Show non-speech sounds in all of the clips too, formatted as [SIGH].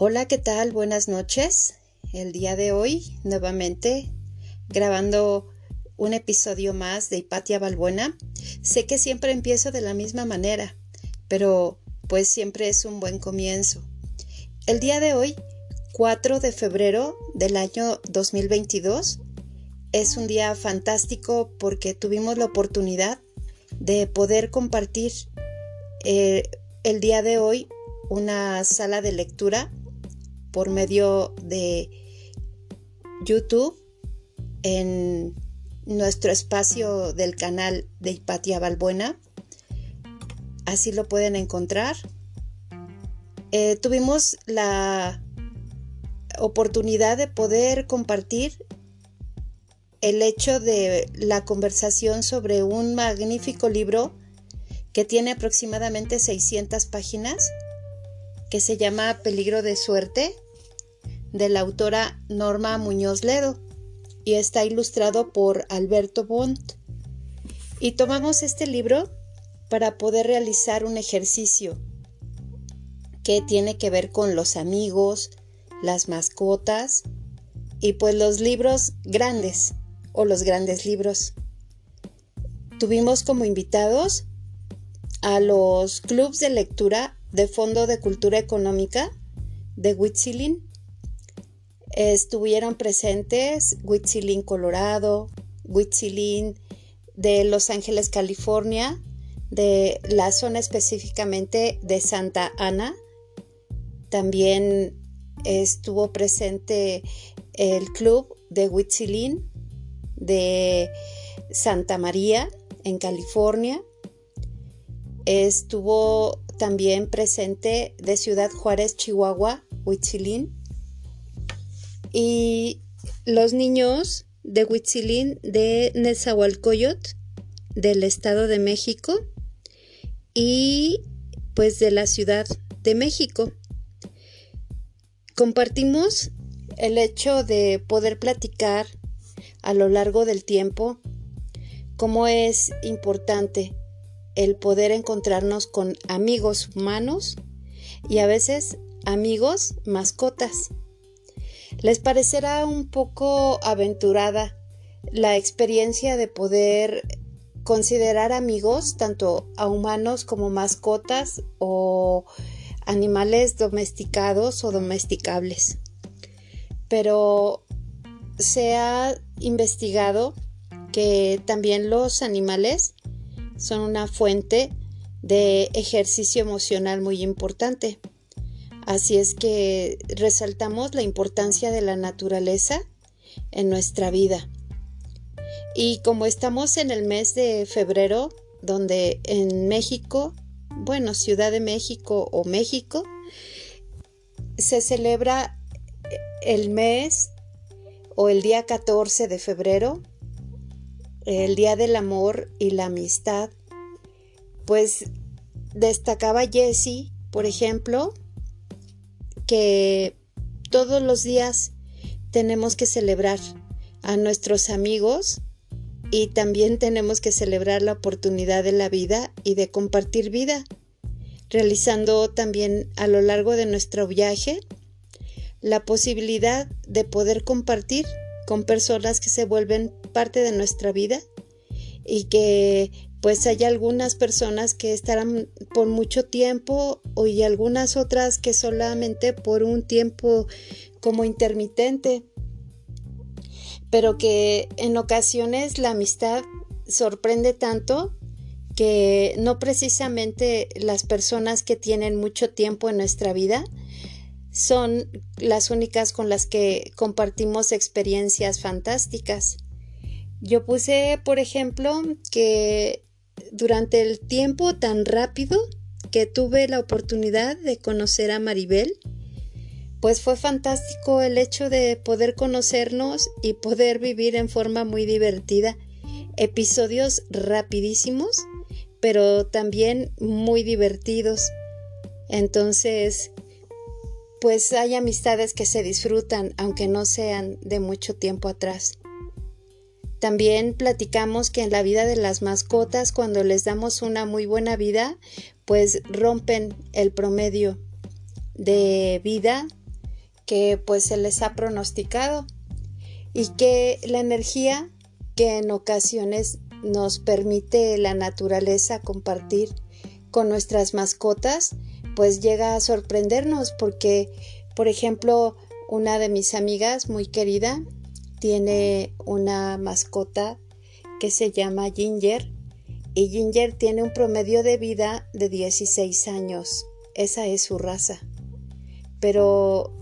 Hola, ¿qué tal? Buenas noches. El día de hoy, nuevamente, grabando un episodio más de Hipatia Balbuena. Sé que siempre empiezo de la misma manera, pero pues siempre es un buen comienzo. El día de hoy, 4 de febrero del año 2022, es un día fantástico porque tuvimos la oportunidad de poder compartir eh, el día de hoy una sala de lectura por medio de YouTube en nuestro espacio del canal de Hipatia Balbuena. Así lo pueden encontrar. Eh, tuvimos la oportunidad de poder compartir el hecho de la conversación sobre un magnífico libro que tiene aproximadamente 600 páginas, que se llama Peligro de Suerte, de la autora Norma Muñoz Ledo, y está ilustrado por Alberto Bond. Y tomamos este libro para poder realizar un ejercicio que tiene que ver con los amigos, las mascotas y pues los libros grandes o los grandes libros. Tuvimos como invitados a los clubs de lectura de Fondo de Cultura Económica de Huitzilin. Estuvieron presentes Huitzilin, Colorado, Huitzilin de Los Ángeles, California, de la zona específicamente de Santa Ana. También estuvo presente el club de Huitzilin de Santa María en California. Estuvo también presente de Ciudad Juárez, Chihuahua, Huitzilín. Y los niños de Huitzilín de Nezahualcóyotl, del Estado de México y pues de la Ciudad de México. Compartimos el hecho de poder platicar a lo largo del tiempo cómo es importante el poder encontrarnos con amigos humanos y a veces amigos mascotas. Les parecerá un poco aventurada la experiencia de poder considerar amigos tanto a humanos como mascotas o animales domesticados o domesticables. Pero se ha investigado que también los animales son una fuente de ejercicio emocional muy importante. Así es que resaltamos la importancia de la naturaleza en nuestra vida. Y como estamos en el mes de febrero, donde en México, bueno, Ciudad de México o México, se celebra el mes o el día 14 de febrero, el Día del Amor y la Amistad, pues destacaba Jessie, por ejemplo, que todos los días tenemos que celebrar a nuestros amigos y también tenemos que celebrar la oportunidad de la vida y de compartir vida, realizando también a lo largo de nuestro viaje la posibilidad de poder compartir con personas que se vuelven parte de nuestra vida y que pues hay algunas personas que estarán por mucho tiempo y algunas otras que solamente por un tiempo como intermitente pero que en ocasiones la amistad sorprende tanto que no precisamente las personas que tienen mucho tiempo en nuestra vida son las únicas con las que compartimos experiencias fantásticas. Yo puse, por ejemplo, que durante el tiempo tan rápido que tuve la oportunidad de conocer a Maribel, pues fue fantástico el hecho de poder conocernos y poder vivir en forma muy divertida episodios rapidísimos, pero también muy divertidos. Entonces, pues hay amistades que se disfrutan aunque no sean de mucho tiempo atrás. También platicamos que en la vida de las mascotas, cuando les damos una muy buena vida, pues rompen el promedio de vida que pues se les ha pronosticado y que la energía que en ocasiones nos permite la naturaleza compartir con nuestras mascotas, pues llega a sorprendernos porque, por ejemplo, una de mis amigas muy querida tiene una mascota que se llama Ginger y Ginger tiene un promedio de vida de 16 años. Esa es su raza. Pero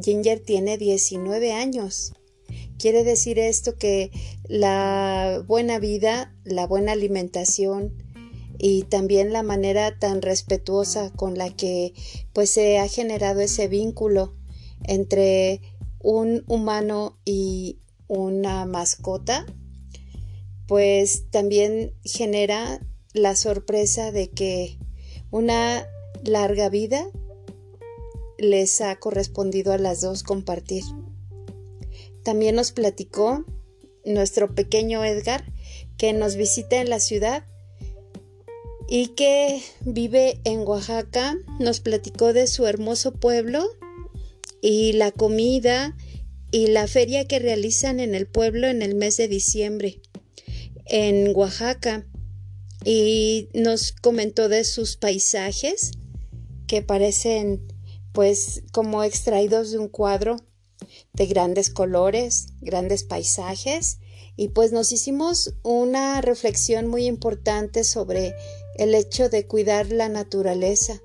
Ginger tiene 19 años. Quiere decir esto que la buena vida, la buena alimentación y también la manera tan respetuosa con la que pues se ha generado ese vínculo entre un humano y una mascota, pues también genera la sorpresa de que una larga vida les ha correspondido a las dos compartir. También nos platicó nuestro pequeño Edgar que nos visita en la ciudad y que vive en Oaxaca. Nos platicó de su hermoso pueblo y la comida y la feria que realizan en el pueblo en el mes de diciembre en Oaxaca. Y nos comentó de sus paisajes que parecen pues como extraídos de un cuadro de grandes colores, grandes paisajes. Y pues nos hicimos una reflexión muy importante sobre el hecho de cuidar la naturaleza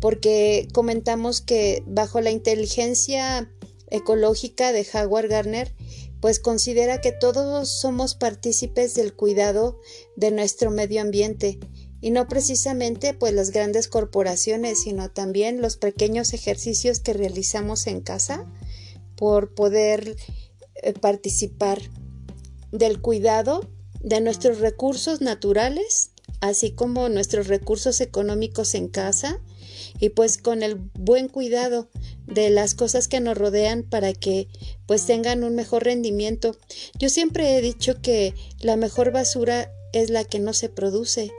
porque comentamos que bajo la inteligencia ecológica de Howard Garner, pues considera que todos somos partícipes del cuidado de nuestro medio ambiente y no precisamente pues las grandes corporaciones, sino también los pequeños ejercicios que realizamos en casa por poder eh, participar del cuidado de nuestros recursos naturales, así como nuestros recursos económicos en casa y pues con el buen cuidado de las cosas que nos rodean para que pues tengan un mejor rendimiento. Yo siempre he dicho que la mejor basura es la que no se produce.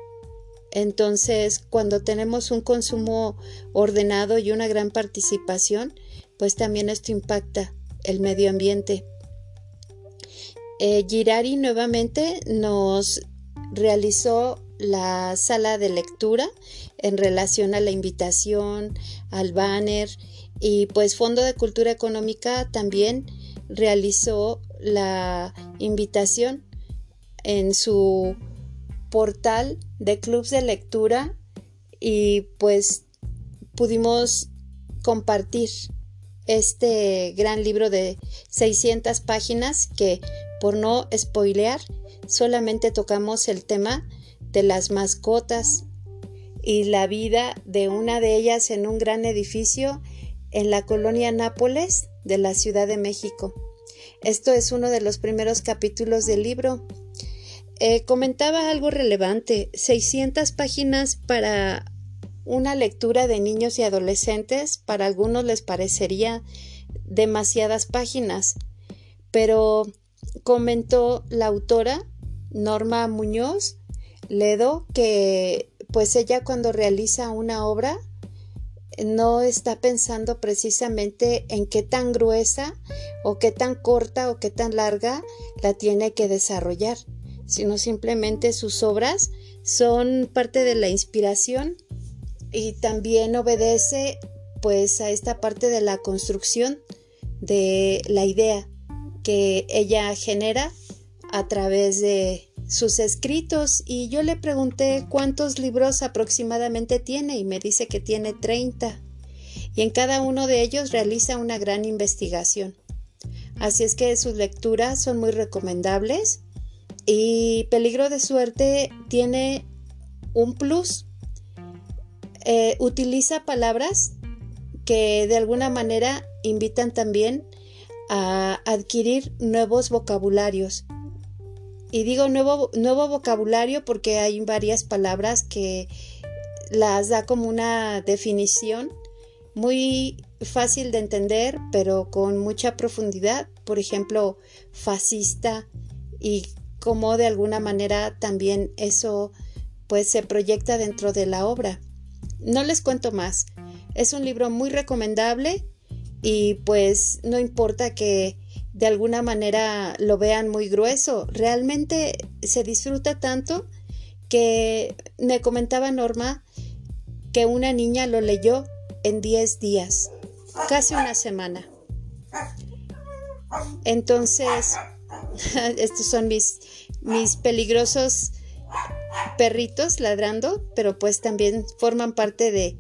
Entonces, cuando tenemos un consumo ordenado y una gran participación, pues también esto impacta el medio ambiente. Eh, Girari nuevamente nos realizó la sala de lectura en relación a la invitación, al banner y pues Fondo de Cultura Económica también realizó la invitación en su portal de clubs de lectura y pues pudimos compartir este gran libro de 600 páginas que por no spoilear solamente tocamos el tema de las mascotas y la vida de una de ellas en un gran edificio en la colonia Nápoles de la Ciudad de México. Esto es uno de los primeros capítulos del libro. Eh, comentaba algo relevante, 600 páginas para una lectura de niños y adolescentes, para algunos les parecería demasiadas páginas, pero comentó la autora Norma Muñoz Ledo que pues ella cuando realiza una obra no está pensando precisamente en qué tan gruesa o qué tan corta o qué tan larga la tiene que desarrollar, sino simplemente sus obras son parte de la inspiración y también obedece pues a esta parte de la construcción de la idea que ella genera a través de sus escritos y yo le pregunté cuántos libros aproximadamente tiene y me dice que tiene 30 y en cada uno de ellos realiza una gran investigación. Así es que sus lecturas son muy recomendables y Peligro de Suerte tiene un plus. Eh, utiliza palabras que de alguna manera invitan también a adquirir nuevos vocabularios y digo nuevo, nuevo vocabulario porque hay varias palabras que las da como una definición muy fácil de entender, pero con mucha profundidad. Por ejemplo, fascista y cómo de alguna manera también eso pues se proyecta dentro de la obra. No les cuento más. Es un libro muy recomendable y pues no importa que de alguna manera lo vean muy grueso, realmente se disfruta tanto que me comentaba Norma que una niña lo leyó en 10 días, casi una semana. Entonces, [LAUGHS] estos son mis, mis peligrosos perritos ladrando, pero pues también forman parte de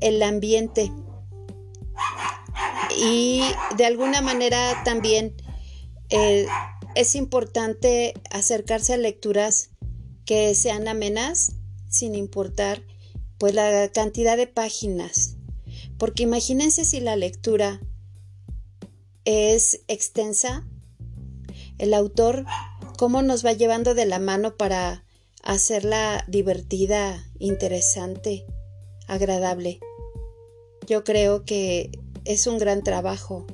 el ambiente. Y de alguna manera también eh, es importante acercarse a lecturas que sean amenas sin importar pues la cantidad de páginas. Porque imagínense si la lectura es extensa, el autor cómo nos va llevando de la mano para hacerla divertida, interesante, agradable. Yo creo que es un gran trabajo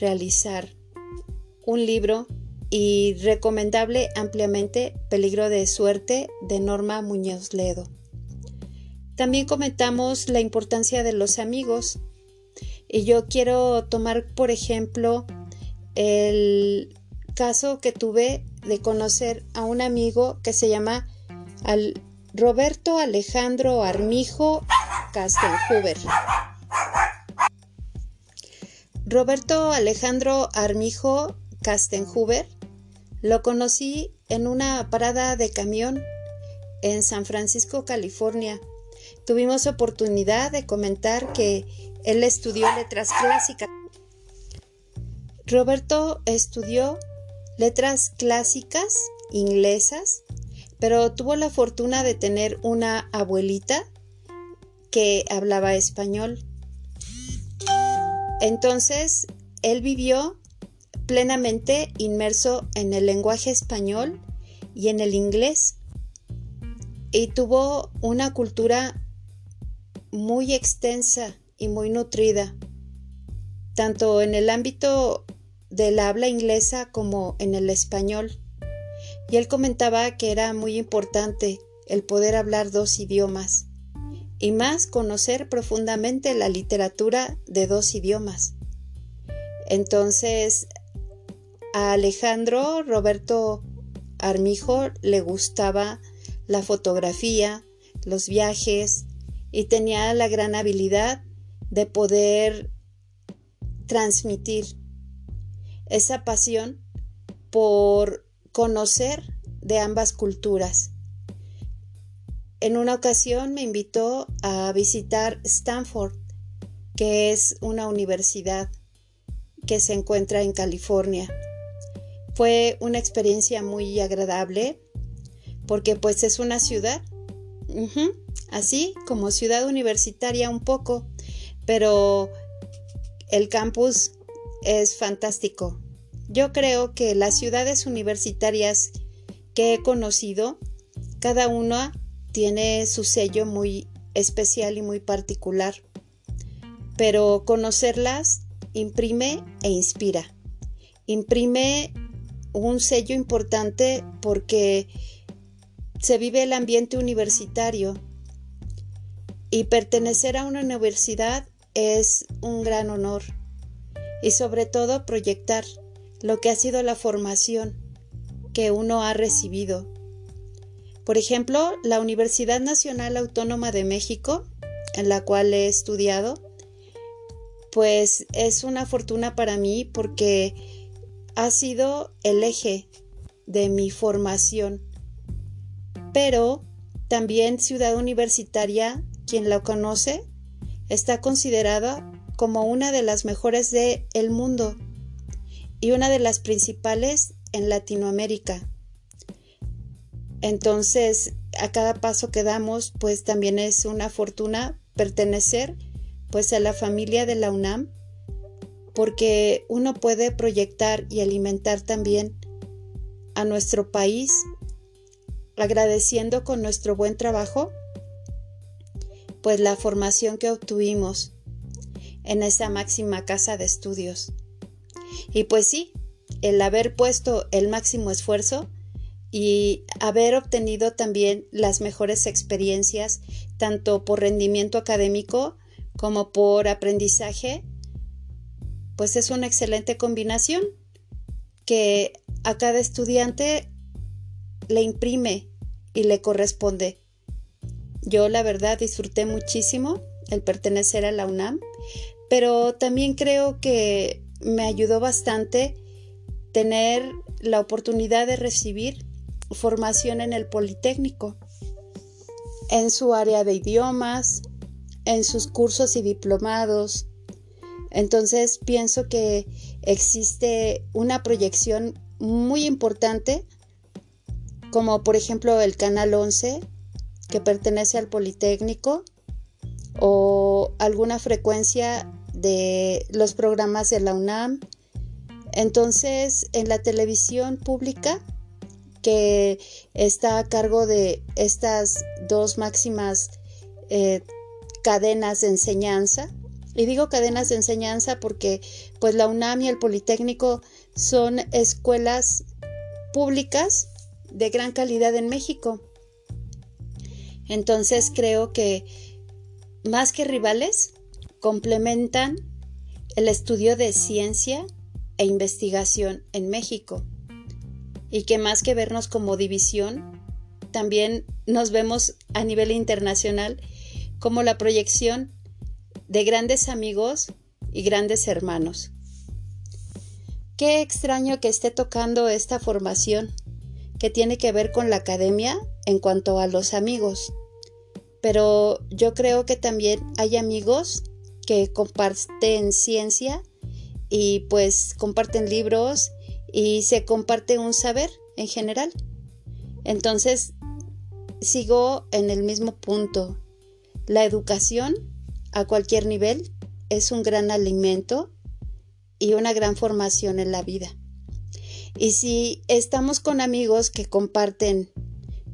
realizar un libro y recomendable ampliamente Peligro de Suerte de Norma Muñoz Ledo. También comentamos la importancia de los amigos y yo quiero tomar por ejemplo el caso que tuve de conocer a un amigo que se llama Roberto Alejandro Armijo Castenhuber. Roberto Alejandro Armijo Castenhuber lo conocí en una parada de camión en San Francisco, California. Tuvimos oportunidad de comentar que él estudió letras clásicas. Roberto estudió letras clásicas inglesas, pero tuvo la fortuna de tener una abuelita que hablaba español. Entonces, él vivió plenamente inmerso en el lenguaje español y en el inglés y tuvo una cultura muy extensa y muy nutrida, tanto en el ámbito del habla inglesa como en el español. Y él comentaba que era muy importante el poder hablar dos idiomas y más conocer profundamente la literatura de dos idiomas. Entonces, a Alejandro Roberto Armijo le gustaba la fotografía, los viajes y tenía la gran habilidad de poder transmitir esa pasión por conocer de ambas culturas. En una ocasión me invitó a visitar Stanford, que es una universidad que se encuentra en California. Fue una experiencia muy agradable porque pues es una ciudad, así como ciudad universitaria un poco, pero el campus es fantástico. Yo creo que las ciudades universitarias que he conocido, cada una tiene su sello muy especial y muy particular, pero conocerlas imprime e inspira. Imprime un sello importante porque se vive el ambiente universitario y pertenecer a una universidad es un gran honor y sobre todo proyectar lo que ha sido la formación que uno ha recibido. Por ejemplo, la Universidad Nacional Autónoma de México, en la cual he estudiado, pues es una fortuna para mí porque ha sido el eje de mi formación. Pero también Ciudad Universitaria, quien la conoce, está considerada como una de las mejores del el mundo y una de las principales en Latinoamérica. Entonces, a cada paso que damos, pues también es una fortuna pertenecer pues a la familia de la UNAM, porque uno puede proyectar y alimentar también a nuestro país agradeciendo con nuestro buen trabajo pues la formación que obtuvimos en esa máxima casa de estudios. Y pues sí, el haber puesto el máximo esfuerzo y haber obtenido también las mejores experiencias, tanto por rendimiento académico como por aprendizaje, pues es una excelente combinación que a cada estudiante le imprime y le corresponde. Yo la verdad disfruté muchísimo el pertenecer a la UNAM, pero también creo que me ayudó bastante tener la oportunidad de recibir formación en el Politécnico, en su área de idiomas, en sus cursos y diplomados. Entonces pienso que existe una proyección muy importante, como por ejemplo el Canal 11, que pertenece al Politécnico, o alguna frecuencia de los programas de la UNAM. Entonces, en la televisión pública, que está a cargo de estas dos máximas eh, cadenas de enseñanza, y digo cadenas de enseñanza porque pues la UNAM y el Politécnico son escuelas públicas de gran calidad en México. Entonces creo que más que rivales, complementan el estudio de ciencia e investigación en México. Y que más que vernos como división, también nos vemos a nivel internacional como la proyección de grandes amigos y grandes hermanos. Qué extraño que esté tocando esta formación que tiene que ver con la academia en cuanto a los amigos. Pero yo creo que también hay amigos que comparten ciencia y pues comparten libros y se comparte un saber en general. Entonces, sigo en el mismo punto. La educación a cualquier nivel es un gran alimento y una gran formación en la vida. Y si estamos con amigos que comparten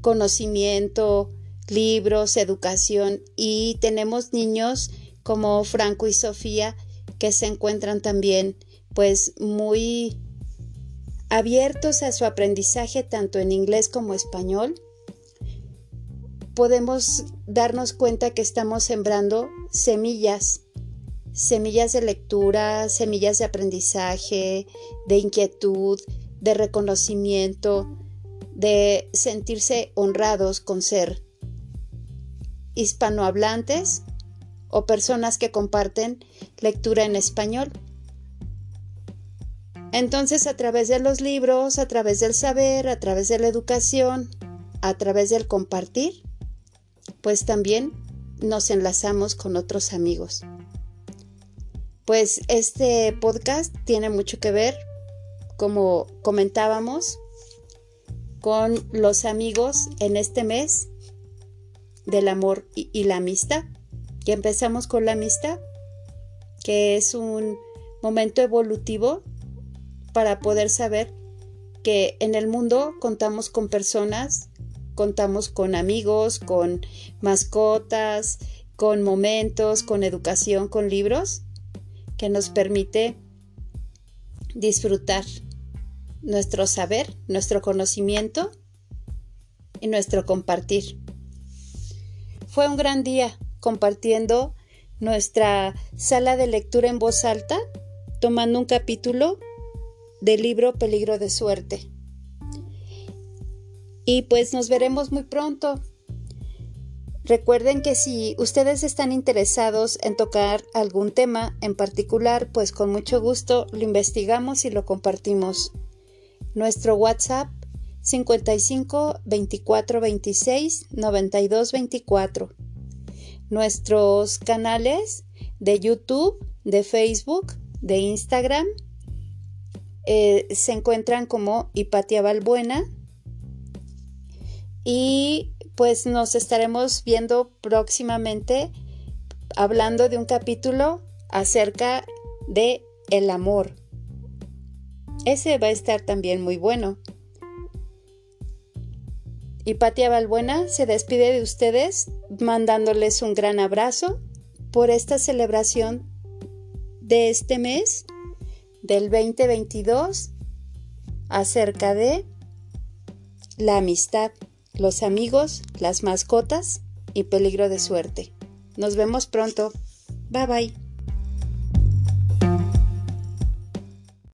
conocimiento, libros, educación y tenemos niños como Franco y Sofía que se encuentran también pues muy abiertos a su aprendizaje tanto en inglés como español, podemos darnos cuenta que estamos sembrando semillas, semillas de lectura, semillas de aprendizaje, de inquietud, de reconocimiento, de sentirse honrados con ser hispanohablantes o personas que comparten lectura en español. Entonces, a través de los libros, a través del saber, a través de la educación, a través del compartir, pues también nos enlazamos con otros amigos. Pues este podcast tiene mucho que ver, como comentábamos, con los amigos en este mes del amor y, la amistad. Y empezamos con la amistad, que es un momento evolutivo para poder saber que en el mundo contamos con personas contamos con amigos, con mascotas, con momentos, con educación, con libros, que nos permite disfrutar nuestro saber, nuestro conocimiento y nuestro compartir. Fue un gran día compartiendo nuestra sala de lectura en voz alta, tomando un capítulo del libro Peligro de Suerte. Y pues nos veremos muy pronto. Recuerden que si ustedes están interesados en tocar algún tema en particular, pues con mucho gusto lo investigamos y lo compartimos. Nuestro WhatsApp 55 24 26 92 24. Nuestros canales de YouTube, de Facebook, de Instagram eh, se encuentran como Hipatia Valbuena y pues nos estaremos viendo próximamente hablando de un capítulo acerca de el amor. Ese va a estar también muy bueno. Y Patia Balbuena se despide de ustedes mandándoles un gran abrazo por esta celebración de este mes del 2022 acerca de la amistad los amigos, las mascotas y peligro de suerte. Nos vemos pronto. Bye bye.